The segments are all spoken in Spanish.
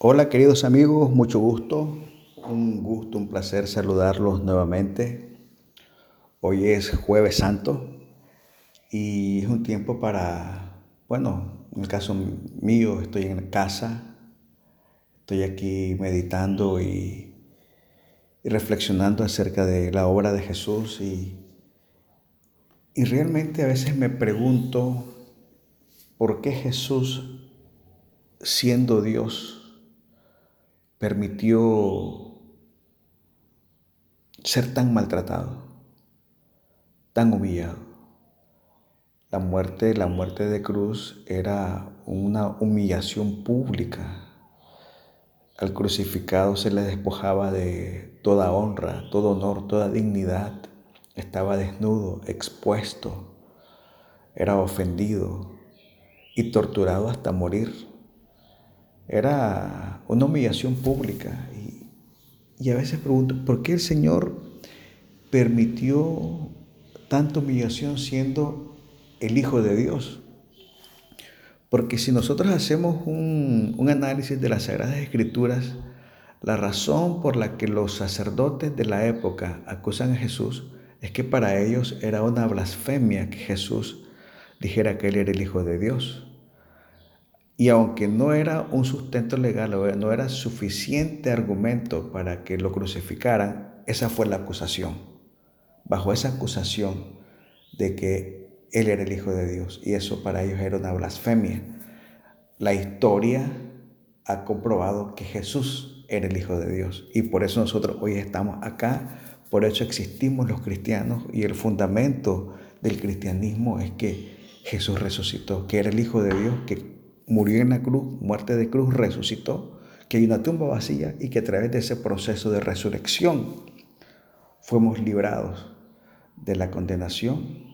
Hola queridos amigos, mucho gusto, un gusto, un placer saludarlos nuevamente. Hoy es jueves santo y es un tiempo para, bueno, en el caso mío estoy en casa, estoy aquí meditando y, y reflexionando acerca de la obra de Jesús y, y realmente a veces me pregunto por qué Jesús, siendo Dios, permitió ser tan maltratado, tan humillado. La muerte, la muerte de cruz era una humillación pública. Al crucificado se le despojaba de toda honra, todo honor, toda dignidad. Estaba desnudo, expuesto, era ofendido y torturado hasta morir. Era una humillación pública. Y, a veces pregunto, ¿por qué el Señor permitió tanta humillación siendo el Hijo de Dios? Porque si nosotros hacemos un, un, análisis de las Sagradas Escrituras, la razón por la que los sacerdotes de la época acusan a Jesús es que para ellos era una blasfemia que Jesús dijera que Él era el Hijo de Dios. Y aunque no era un sustento legal, no era suficiente argumento para que lo crucificaran, esa fue la acusación. Bajo esa acusación de que él era el Hijo de Dios. Y eso para ellos era una blasfemia. La historia ha comprobado que Jesús era el Hijo de Dios. Y por eso nosotros hoy estamos acá. Por eso existimos los cristianos. Y el fundamento del cristianismo es que Jesús resucitó, que era el Hijo de Dios, que murió en la cruz, muerte de cruz, resucitó, que hay una tumba vacía y que a través de ese proceso de resurrección fuimos librados de la condenación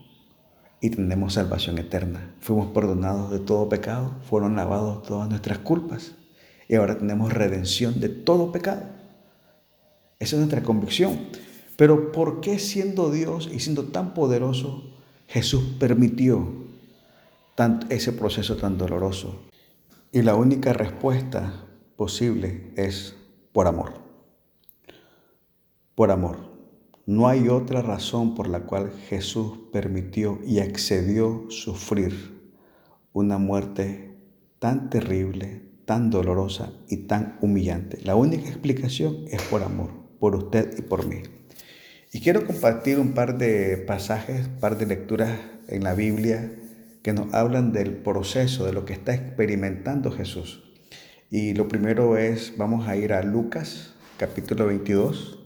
y tenemos salvación eterna. Fuimos perdonados de todo pecado, fueron lavados todas nuestras culpas y ahora tenemos redención de todo pecado. Esa es nuestra convicción. Pero ¿por qué siendo Dios y siendo tan poderoso, Jesús permitió ese proceso tan doloroso. Y la única respuesta posible es por amor. Por amor. No hay otra razón por la cual Jesús permitió y accedió sufrir una muerte tan terrible, tan dolorosa y tan humillante. La única explicación es por amor, por usted y por mí. Y quiero compartir un par de pasajes, un par de lecturas en la Biblia que nos hablan del proceso, de lo que está experimentando Jesús. Y lo primero es, vamos a ir a Lucas capítulo 22,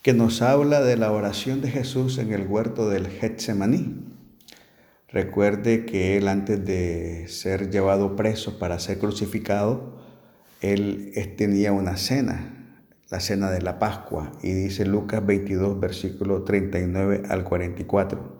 que nos habla de la oración de Jesús en el huerto del Getsemaní. Recuerde que él antes de ser llevado preso para ser crucificado, él tenía una cena, la cena de la Pascua, y dice Lucas 22, versículo 39 al 44.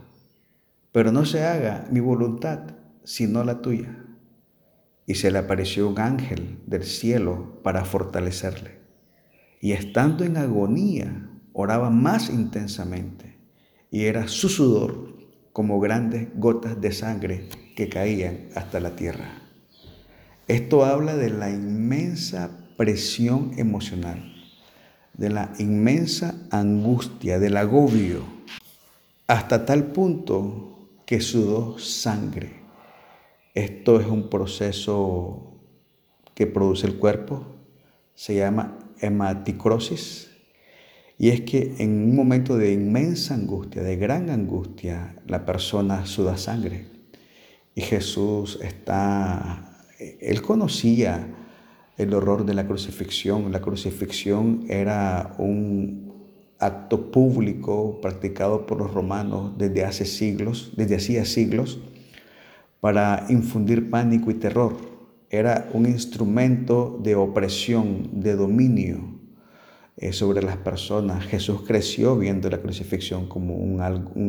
pero no se haga mi voluntad, sino la tuya. Y se le apareció un ángel del cielo para fortalecerle. Y estando en agonía, oraba más intensamente, y era su sudor como grandes gotas de sangre que caían hasta la tierra. Esto habla de la inmensa presión emocional, de la inmensa angustia, del agobio, hasta tal punto que sudó sangre. Esto es un proceso que produce el cuerpo, se llama hematicrosis, y es que en un momento de inmensa angustia, de gran angustia, la persona suda sangre. Y Jesús está, él conocía el horror de la crucifixión. La crucifixión era un acto público practicado por los romanos desde hace siglos, desde hacía siglos, para infundir pánico y terror era un instrumento de opresión, de dominio eh, sobre las personas. Jesús creció viendo la crucifixión como un,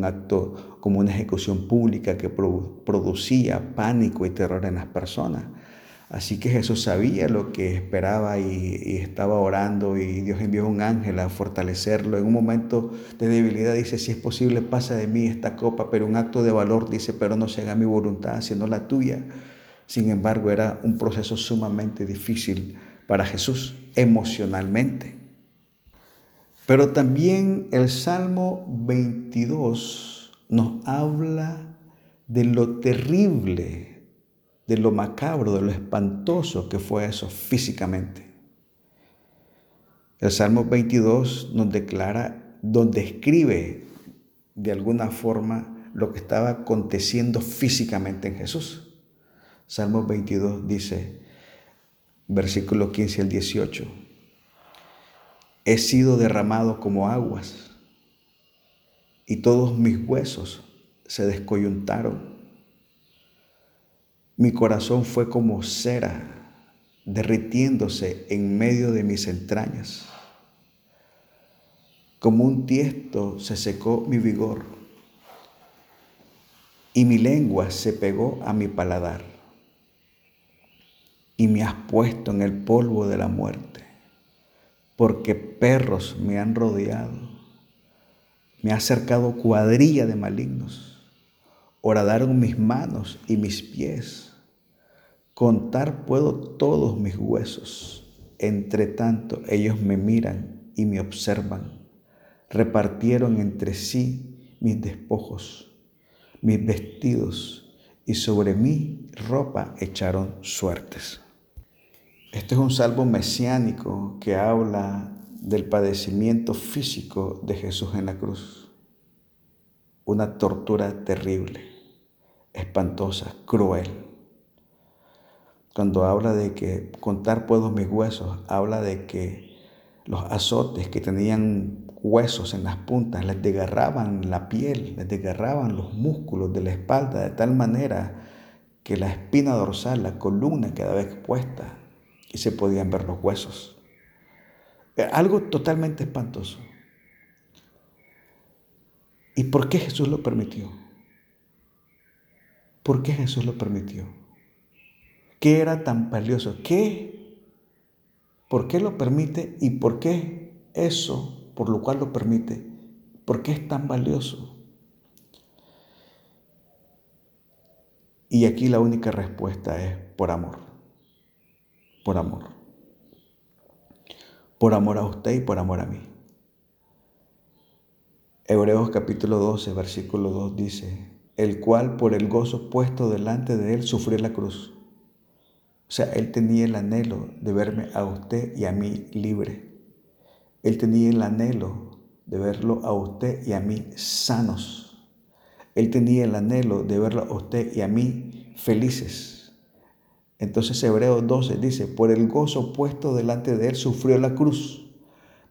acto, como una ejecución pública que producía pánico y terror en las personas. Así que Jesús sabía lo que esperaba y, estaba orando y Dios envió un ángel a fortalecerlo. En un momento de debilidad dice, si es posible, pasa de mí esta copa, pero un acto de valor dice, pero no se haga mi voluntad, sino la tuya. Sin embargo, era un proceso sumamente difícil para Jesús emocionalmente. Pero también el Salmo 22 nos habla de lo terrible de lo macabro, de lo espantoso que fue eso físicamente. El Salmo 22 nos declara, donde escribe de alguna forma lo que estaba aconteciendo físicamente en Jesús. Salmo 22 dice, versículo 15 al 18, he sido derramado como aguas y todos mis huesos se descoyuntaron mi corazón fue como cera derritiéndose en medio de mis entrañas. Como un tiesto se secó mi vigor y mi lengua se pegó a mi paladar. Y me has puesto en el polvo de la muerte, porque perros me han rodeado. Me ha cercado cuadrilla de malignos. Horadaron mis manos y mis pies Contar puedo todos mis huesos. Entre tanto, ellos me miran y me observan. Repartieron entre sí mis despojos, mis vestidos, y sobre mi ropa echaron suertes. Este es un salvo mesiánico que habla del padecimiento físico de Jesús en la cruz. Una tortura terrible, espantosa, cruel cuando habla de que contar puedo mis huesos, habla de que los azotes que tenían huesos en las puntas les desgarraban la piel, les desgarraban los músculos de la espalda de tal manera que la espina dorsal, la columna quedaba expuesta y se podían ver los huesos. Algo totalmente espantoso. ¿Y por qué Jesús lo permitió? ¿Por qué Jesús lo permitió? ¿Qué era tan valioso? ¿Qué? ¿Por qué lo permite? ¿Y por qué eso, por lo cual lo permite, por qué es tan valioso? Y aquí la única respuesta es por amor. Por amor. Por amor a usted y por amor a mí. Hebreos capítulo 12, versículo 2 dice, el cual por el gozo puesto delante de él sufrió la cruz o sea, Él tenía el anhelo de verme a usted y a mí libre. Él tenía el anhelo de verlo a usted y a mí sanos. Él tenía el anhelo de verlo a usted y a mí felices. Entonces Hebreos 12 dice, por el gozo puesto delante de él sufrió la cruz,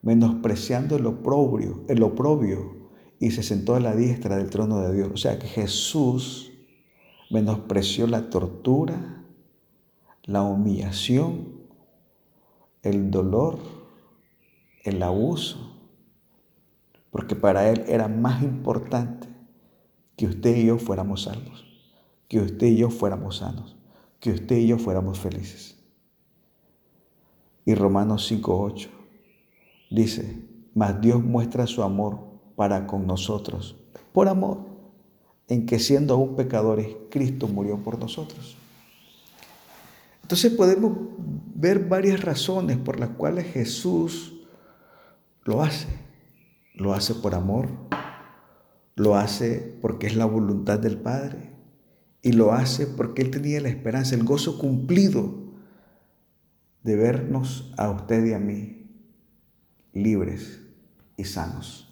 menospreciando el oprobio, el oprobio, y se sentó a la diestra del trono de Dios. O sea que Jesús menospreció la tortura, la humillación, el dolor, el abuso, porque para Él era más importante que usted y yo fuéramos salvos, que usted y yo fuéramos sanos, que usted y yo fuéramos felices. Y Romanos 5.8 dice, mas Dios muestra su amor para con nosotros, por amor, en que siendo aún pecadores, Cristo murió por nosotros. Entonces podemos ver varias razones por las cuales Jesús lo hace. Lo hace por amor, lo hace porque es la voluntad del Padre y lo hace porque Él tenía la esperanza, el gozo cumplido de vernos a usted y a mí libres y sanos.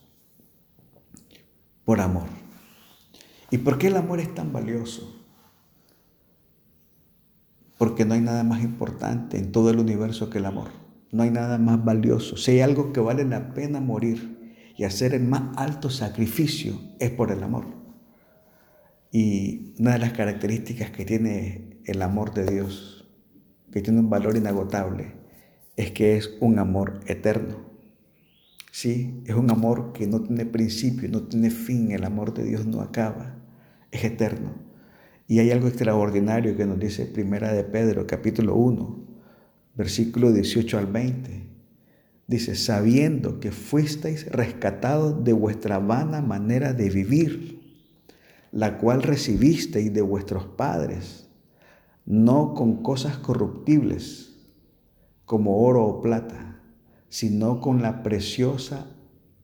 Por amor. ¿Y por qué el amor es tan valioso? porque no hay nada más importante en todo el universo que el amor. No hay nada más valioso. Si hay algo que vale la pena morir y hacer el más alto sacrificio es por el amor. Y una de las características que tiene el amor de Dios que tiene un valor inagotable, es que es un amor eterno. Sí, es un amor que no tiene principio, no tiene fin, el amor de Dios no acaba, es eterno. Y hay algo extraordinario que nos dice Primera de Pedro, capítulo 1, versículo 18 al 20. Dice, sabiendo que fuisteis rescatados de vuestra vana manera de vivir, la cual recibisteis de vuestros padres, no con cosas corruptibles como oro o plata, sino con la preciosa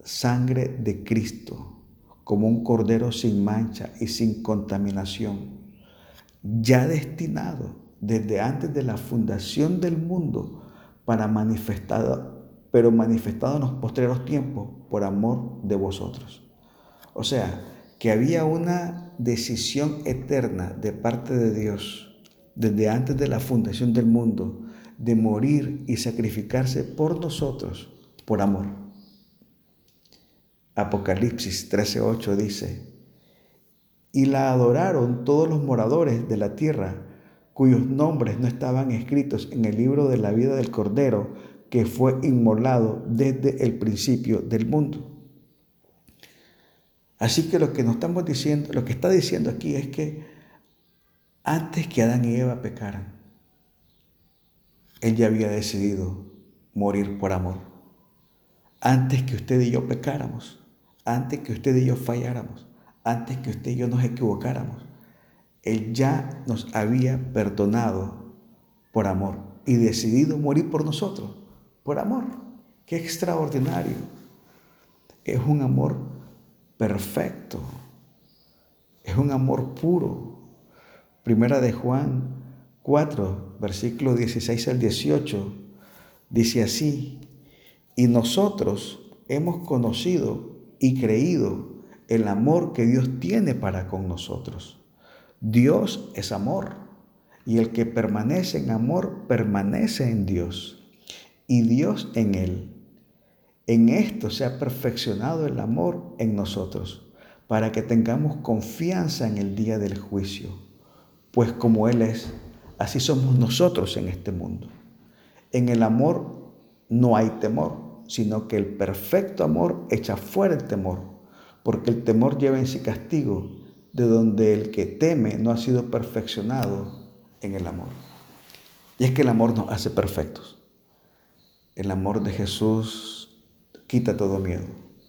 sangre de Cristo, como un cordero sin mancha y sin contaminación, ya destinado desde antes de la fundación del mundo para manifestado, pero manifestado en los postreros tiempos por amor de vosotros. O sea, que había una decisión eterna de parte de Dios desde antes de la fundación del mundo de morir y sacrificarse por nosotros por amor. Apocalipsis 13:8 dice, y la adoraron todos los moradores de la tierra cuyos nombres no estaban escritos en el libro de la vida del Cordero que fue inmolado desde el principio del mundo. Así que lo que nos estamos diciendo, lo que está diciendo aquí es que antes que Adán y Eva pecaran, Él ya había decidido morir por amor. Antes que usted y yo pecáramos, antes que usted y yo falláramos, antes que usted y yo nos equivocáramos, él ya nos había perdonado por amor y decidido morir por nosotros, por amor. Qué extraordinario. Es un amor perfecto. Es un amor puro. Primera de Juan 4, versículo 16 al 18, dice así, y nosotros hemos conocido y creído el amor que Dios tiene para con nosotros. Dios es amor y el que permanece en amor permanece en Dios y Dios en él. En esto se ha perfeccionado el amor en nosotros para que tengamos confianza en el día del juicio, pues como Él es, así somos nosotros en este mundo. En el amor no hay temor, sino que el perfecto amor echa fuera el temor, porque el temor lleva en sí castigo de donde el que teme no ha sido perfeccionado en el amor. Y es que el amor nos hace perfectos. El amor de Jesús quita todo miedo,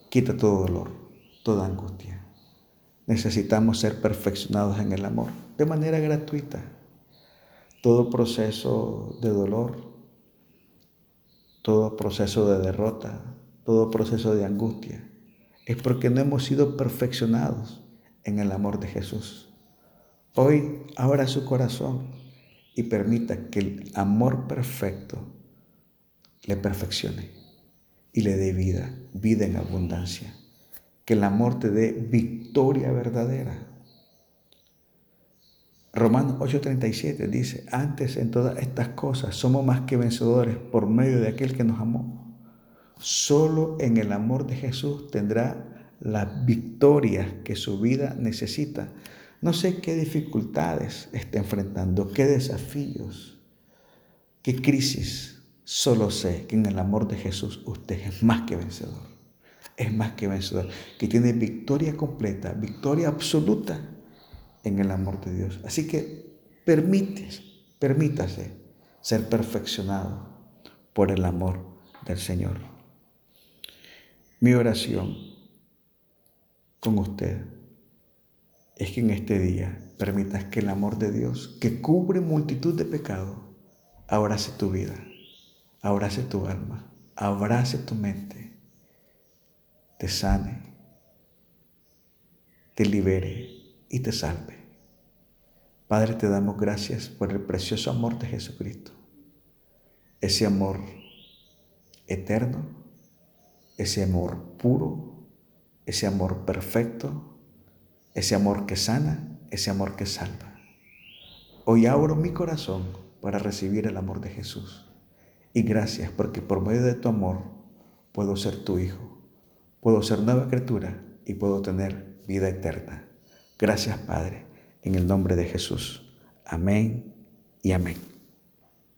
quita todo dolor, toda angustia. Necesitamos ser perfeccionados en el amor de manera gratuita. Todo proceso de dolor, todo proceso de derrota, todo proceso de angustia, es porque no hemos sido perfeccionados en el amor de Jesús. Hoy abra su corazón y permita que el amor perfecto le perfeccione y le dé vida, vida en abundancia. Que el amor te dé victoria verdadera. Romanos 8:37 dice, antes en todas estas cosas somos más que vencedores por medio de aquel que nos amó. Solo en el amor de Jesús tendrá las victorias que su vida necesita. No sé qué dificultades está enfrentando, qué desafíos, qué crisis. Solo sé que en el amor de Jesús usted es más que vencedor. Es más que vencedor. Que tiene victoria completa, victoria absoluta en el amor de Dios. Así que permítese, permítase ser perfeccionado por el amor del Señor. Mi oración con usted es que en este día permitas que el amor de Dios, que cubre multitud de pecados, abrace tu vida, abrace tu alma, abrace tu mente, te sane, te libere y te salve. Padre, te damos gracias por el precioso amor de Jesucristo, ese amor eterno, ese amor puro, ese amor perfecto, ese amor que sana, ese amor que salva. Hoy abro mi corazón para recibir el amor de Jesús. Y gracias porque por medio de tu amor puedo ser tu hijo, puedo ser nueva criatura y puedo tener vida eterna. Gracias Padre, en el nombre de Jesús. Amén y amén.